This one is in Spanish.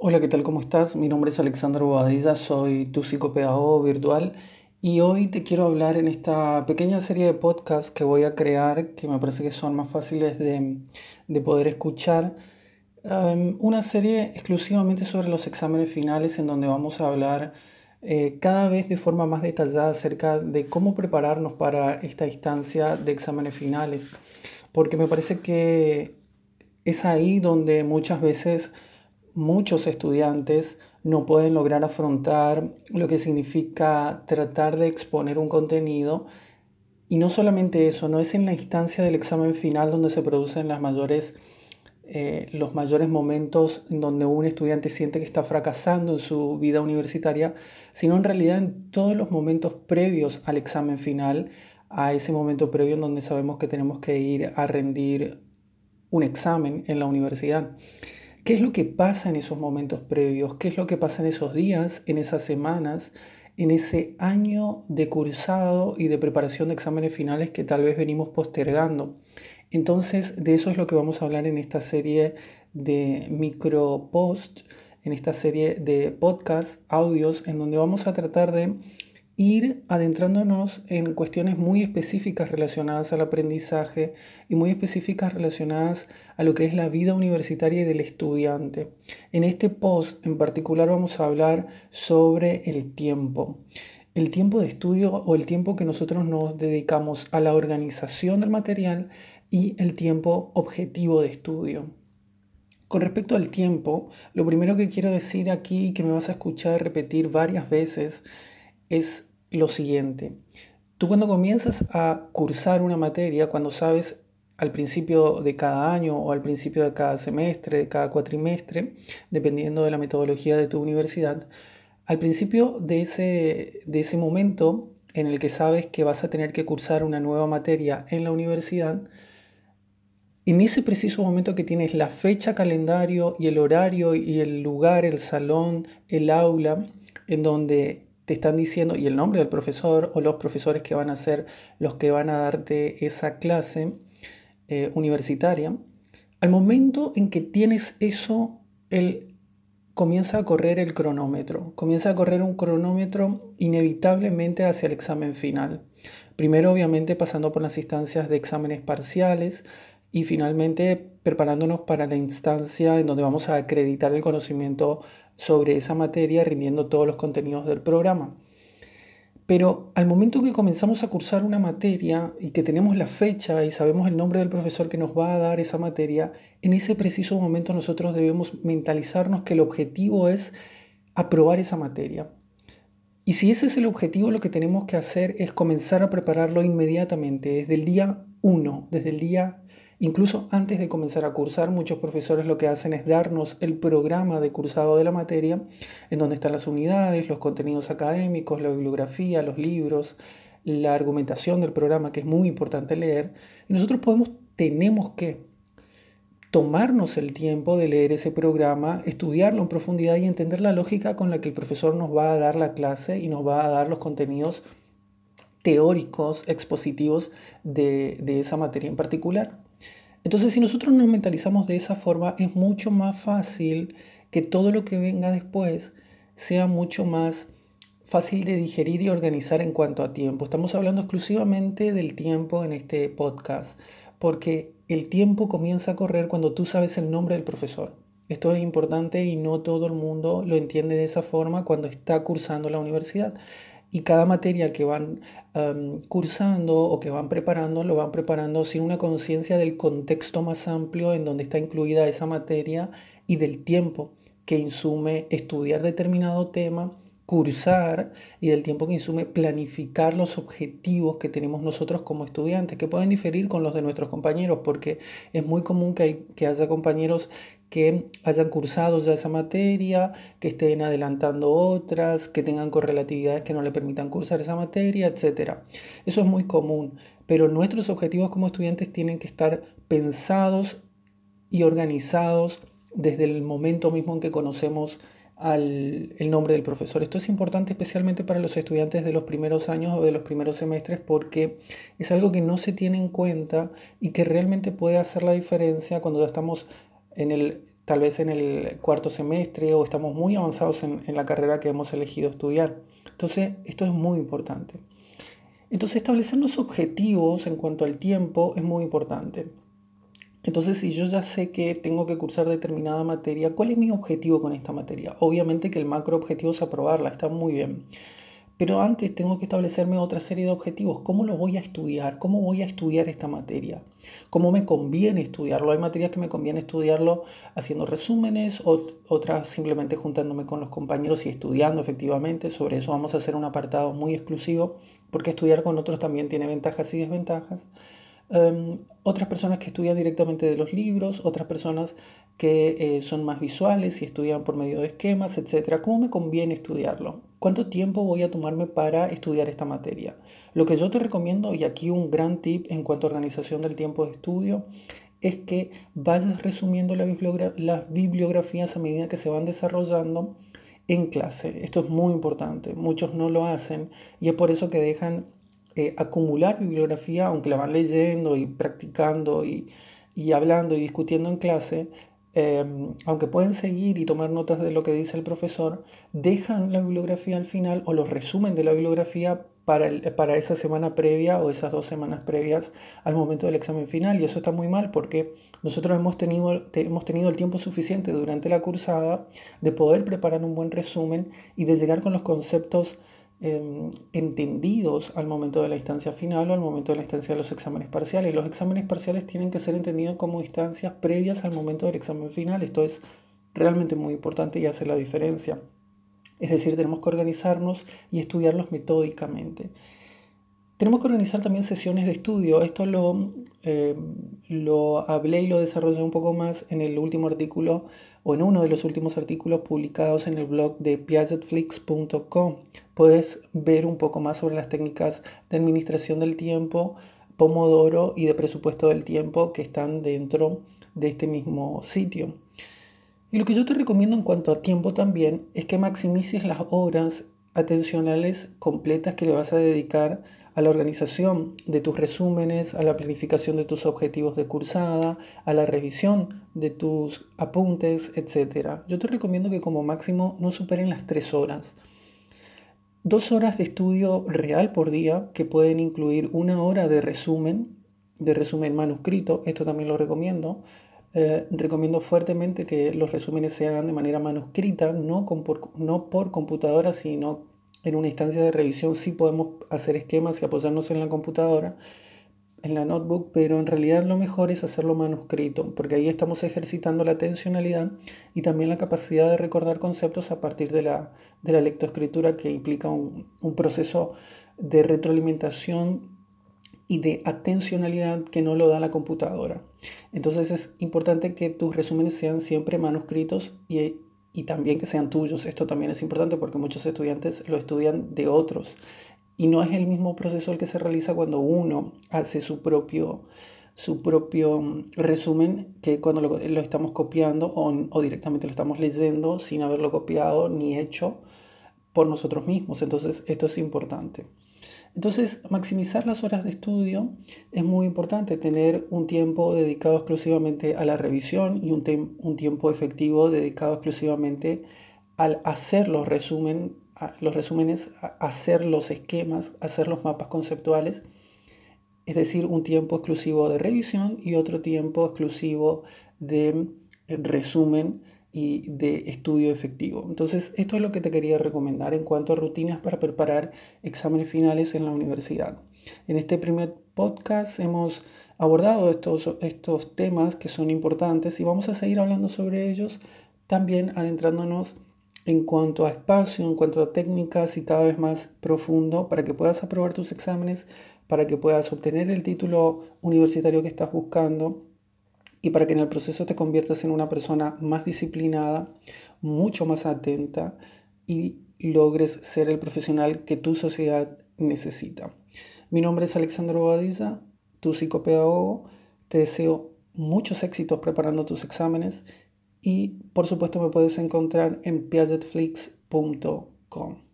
Hola, ¿qué tal? ¿Cómo estás? Mi nombre es Alexandro Bobadilla, soy tu psicopedagogo virtual y hoy te quiero hablar en esta pequeña serie de podcasts que voy a crear, que me parece que son más fáciles de, poder escuchar, um, una serie exclusivamente sobre los exámenes finales en donde vamos a hablar eh, cada vez de forma más detallada acerca de cómo prepararnos para esta instancia de exámenes finales, porque me parece que es ahí donde muchas veces muchos estudiantes no pueden lograr afrontar lo que significa tratar de exponer un contenido. Y no solamente eso, no es en la instancia del examen final donde se producen las mayores, eh, los mayores momentos en donde un estudiante siente que está fracasando en su vida universitaria, sino en realidad en todos los momentos previos al examen final, a ese momento previo en donde sabemos que tenemos que ir a rendir un examen en la universidad. ¿Qué es lo que pasa en esos momentos previos? ¿Qué es lo que pasa en esos días, en esas semanas, en ese año de cursado y de preparación de exámenes finales que tal vez venimos postergando? Entonces, de eso es lo que vamos a hablar en esta serie de micro post, en esta serie de podcast, audios, en donde vamos a tratar de ir adentrándonos en cuestiones muy específicas relacionadas al aprendizaje y muy específicas relacionadas a lo que es la vida universitaria y del estudiante. En este post en particular vamos a hablar sobre el tiempo. El tiempo de estudio o el tiempo que nosotros nos dedicamos a la organización del material y el tiempo objetivo de estudio. Con respecto al tiempo, lo primero que quiero decir aquí, que me vas a escuchar repetir varias veces, es lo siguiente. Tú cuando comienzas a cursar una materia, cuando sabes al principio de cada año o al principio de cada semestre, de cada cuatrimestre, dependiendo de la metodología de tu universidad, al principio de ese, de ese momento en el que sabes que vas a tener que cursar una nueva materia en la universidad, en ese preciso momento que tienes la fecha, calendario y el horario y el lugar, el salón, el aula, en donde te están diciendo, y el nombre del profesor o los profesores que van a ser los que van a darte esa clase eh, universitaria, al momento en que tienes eso, él comienza a correr el cronómetro, comienza a correr un cronómetro inevitablemente hacia el examen final. Primero, obviamente, pasando por las instancias de exámenes parciales y finalmente preparándonos para la instancia en donde vamos a acreditar el conocimiento sobre esa materia rindiendo todos los contenidos del programa. Pero al momento que comenzamos a cursar una materia y que tenemos la fecha y sabemos el nombre del profesor que nos va a dar esa materia, en ese preciso momento nosotros debemos mentalizarnos que el objetivo es aprobar esa materia. Y si ese es el objetivo, lo que tenemos que hacer es comenzar a prepararlo inmediatamente, desde el día 1, desde el día Incluso antes de comenzar a cursar, muchos profesores lo que hacen es darnos el programa de cursado de la materia, en donde están las unidades, los contenidos académicos, la bibliografía, los libros, la argumentación del programa, que es muy importante leer. Y nosotros podemos, tenemos que tomarnos el tiempo de leer ese programa, estudiarlo en profundidad y entender la lógica con la que el profesor nos va a dar la clase y nos va a dar los contenidos teóricos, expositivos de, de esa materia en particular. Entonces, si nosotros nos mentalizamos de esa forma, es mucho más fácil que todo lo que venga después sea mucho más fácil de digerir y organizar en cuanto a tiempo. Estamos hablando exclusivamente del tiempo en este podcast, porque el tiempo comienza a correr cuando tú sabes el nombre del profesor. Esto es importante y no todo el mundo lo entiende de esa forma cuando está cursando la universidad y cada materia que van cursando o que van preparando, lo van preparando sin una conciencia del contexto más amplio en donde está incluida esa materia y del tiempo que insume estudiar determinado tema, cursar y del tiempo que insume planificar los objetivos que tenemos nosotros como estudiantes, que pueden diferir con los de nuestros compañeros, porque es muy común que, hay, que haya compañeros que hayan cursado ya esa materia, que estén adelantando otras, que tengan correlatividades que no le permitan cursar esa materia, etc. Eso es muy común, pero nuestros objetivos como estudiantes tienen que estar pensados y organizados desde el momento mismo en que conocemos al, el nombre del profesor. Esto es importante especialmente para los estudiantes de los primeros años o de los primeros semestres porque es algo que no se tiene en cuenta y que realmente puede hacer la diferencia cuando ya estamos en el tal vez en el cuarto semestre o estamos muy avanzados en, en la carrera que hemos elegido estudiar. Entonces, esto es muy importante. Entonces, establecer los objetivos en cuanto al tiempo es muy importante. Entonces, si yo ya sé que tengo que cursar determinada materia, ¿cuál es mi objetivo con esta materia? Obviamente que el macro objetivo es aprobarla, está muy bien. Pero antes tengo que establecerme otra serie de objetivos. ¿Cómo lo voy a estudiar? ¿Cómo voy a estudiar esta materia? ¿Cómo me conviene estudiarlo? Hay materias que me conviene estudiarlo haciendo resúmenes, otras simplemente juntándome con los compañeros y estudiando efectivamente. Sobre eso vamos a hacer un apartado muy exclusivo, porque estudiar con otros también tiene ventajas y desventajas. Em, otras personas que estudian directamente de los libros, otras personas que eh, son más visuales y estudian por medio de esquemas, etc. ¿Cómo me conviene estudiarlo? ¿Cuánto tiempo voy a tomarme para estudiar esta materia? Lo que yo te recomiendo, y aquí un gran tip en cuanto a organización del tiempo de estudio, es que vayas resumiendo las bibliografías a medida que se van desarrollando en clase. Esto es muy importante. Muchos no lo hacen y es por eso que dejan eh, acumular bibliografía, aunque la van leyendo y practicando y, hablando y discutiendo en clase, em, aunque pueden seguir y tomar notas de lo que dice el profesor, dejan la bibliografía al final o los resumen de la bibliografía para, para esa semana previa o esas dos semanas previas al momento del examen final. Y eso está muy mal porque nosotros hemos tenido, hemos tenido el tiempo suficiente durante la cursada de poder preparar un buen resumen y de llegar con los conceptos Em, entendidos al momento de la instancia final o al momento de la instancia de los exámenes parciales. Los exámenes parciales tienen que ser entendidos como instancias previas al momento del examen final. Esto es realmente muy importante y hace la diferencia. Es decir, tenemos que organizarnos y estudiarlos metódicamente. Tenemos que organizar también sesiones de estudio. Esto lo, em, lo hablé y lo desarrollé un poco más en el último artículo o en uno de los últimos artículos publicados en el blog de piagetflix.com. Puedes ver un poco más sobre las técnicas de administración del tiempo, Pomodoro y de presupuesto del tiempo que están dentro de este mismo sitio. Y lo que yo te recomiendo en cuanto a tiempo también es que maximices las horas atencionales completas que le vas a dedicar a la organización de tus resúmenes, a la planificación de tus objetivos de cursada, a la revisión de tus apuntes, etc. Yo te recomiendo que como máximo no superen las tres horas. Dos horas de estudio real por día que pueden incluir una hora de resumen, de resumen manuscrito, esto también lo recomiendo. Eh, recomiendo fuertemente que los resúmenes se hagan de manera manuscrita, no, no por computadora, sino en una instancia de revisión sí podemos hacer esquemas y apoyarnos en la computadora, en la notebook, pero en realidad lo mejor es hacerlo manuscrito, porque ahí estamos ejercitando la atencionalidad y también la capacidad de recordar conceptos a partir de la, de la lectoescritura que implica un, un proceso de retroalimentación y de atencionalidad que no lo da la computadora. Entonces es importante que tus resúmenes sean siempre manuscritos y y también que sean tuyos. Esto también es importante porque muchos estudiantes lo estudian de otros y no es el mismo proceso el que se realiza cuando uno hace su propio, su propio mm, resumen que cuando lo, estamos copiando o, o, directamente lo estamos leyendo sin haberlo copiado ni hecho por nosotros mismos. Entonces esto es importante. Entonces, maximizar las horas de estudio es muy importante, tener un tiempo dedicado exclusivamente a la revisión y un, un tiempo efectivo dedicado exclusivamente al hacer los, resumen, los resúmenes, hacer los esquemas, hacer los mapas conceptuales, es decir, un tiempo exclusivo de revisión y otro tiempo exclusivo de resumen y de estudio efectivo. Entonces, esto es lo que te quería recomendar en cuanto a rutinas para preparar exámenes finales en la universidad. En este primer podcast hemos abordado estos, estos temas que son importantes y vamos a seguir hablando sobre ellos, también adentrándonos en cuanto a espacio, en cuanto a técnicas y cada vez más profundo para que puedas aprobar tus exámenes, para que puedas obtener el título universitario que estás buscando y para que en el proceso te conviertas en una persona más disciplinada, mucho más atenta y logres ser el profesional que tu sociedad necesita. Mi nombre es Alexandro Badiza, tu psicopedagogo. Te deseo muchos éxitos preparando tus exámenes y por supuesto me puedes encontrar en piagetflix.com.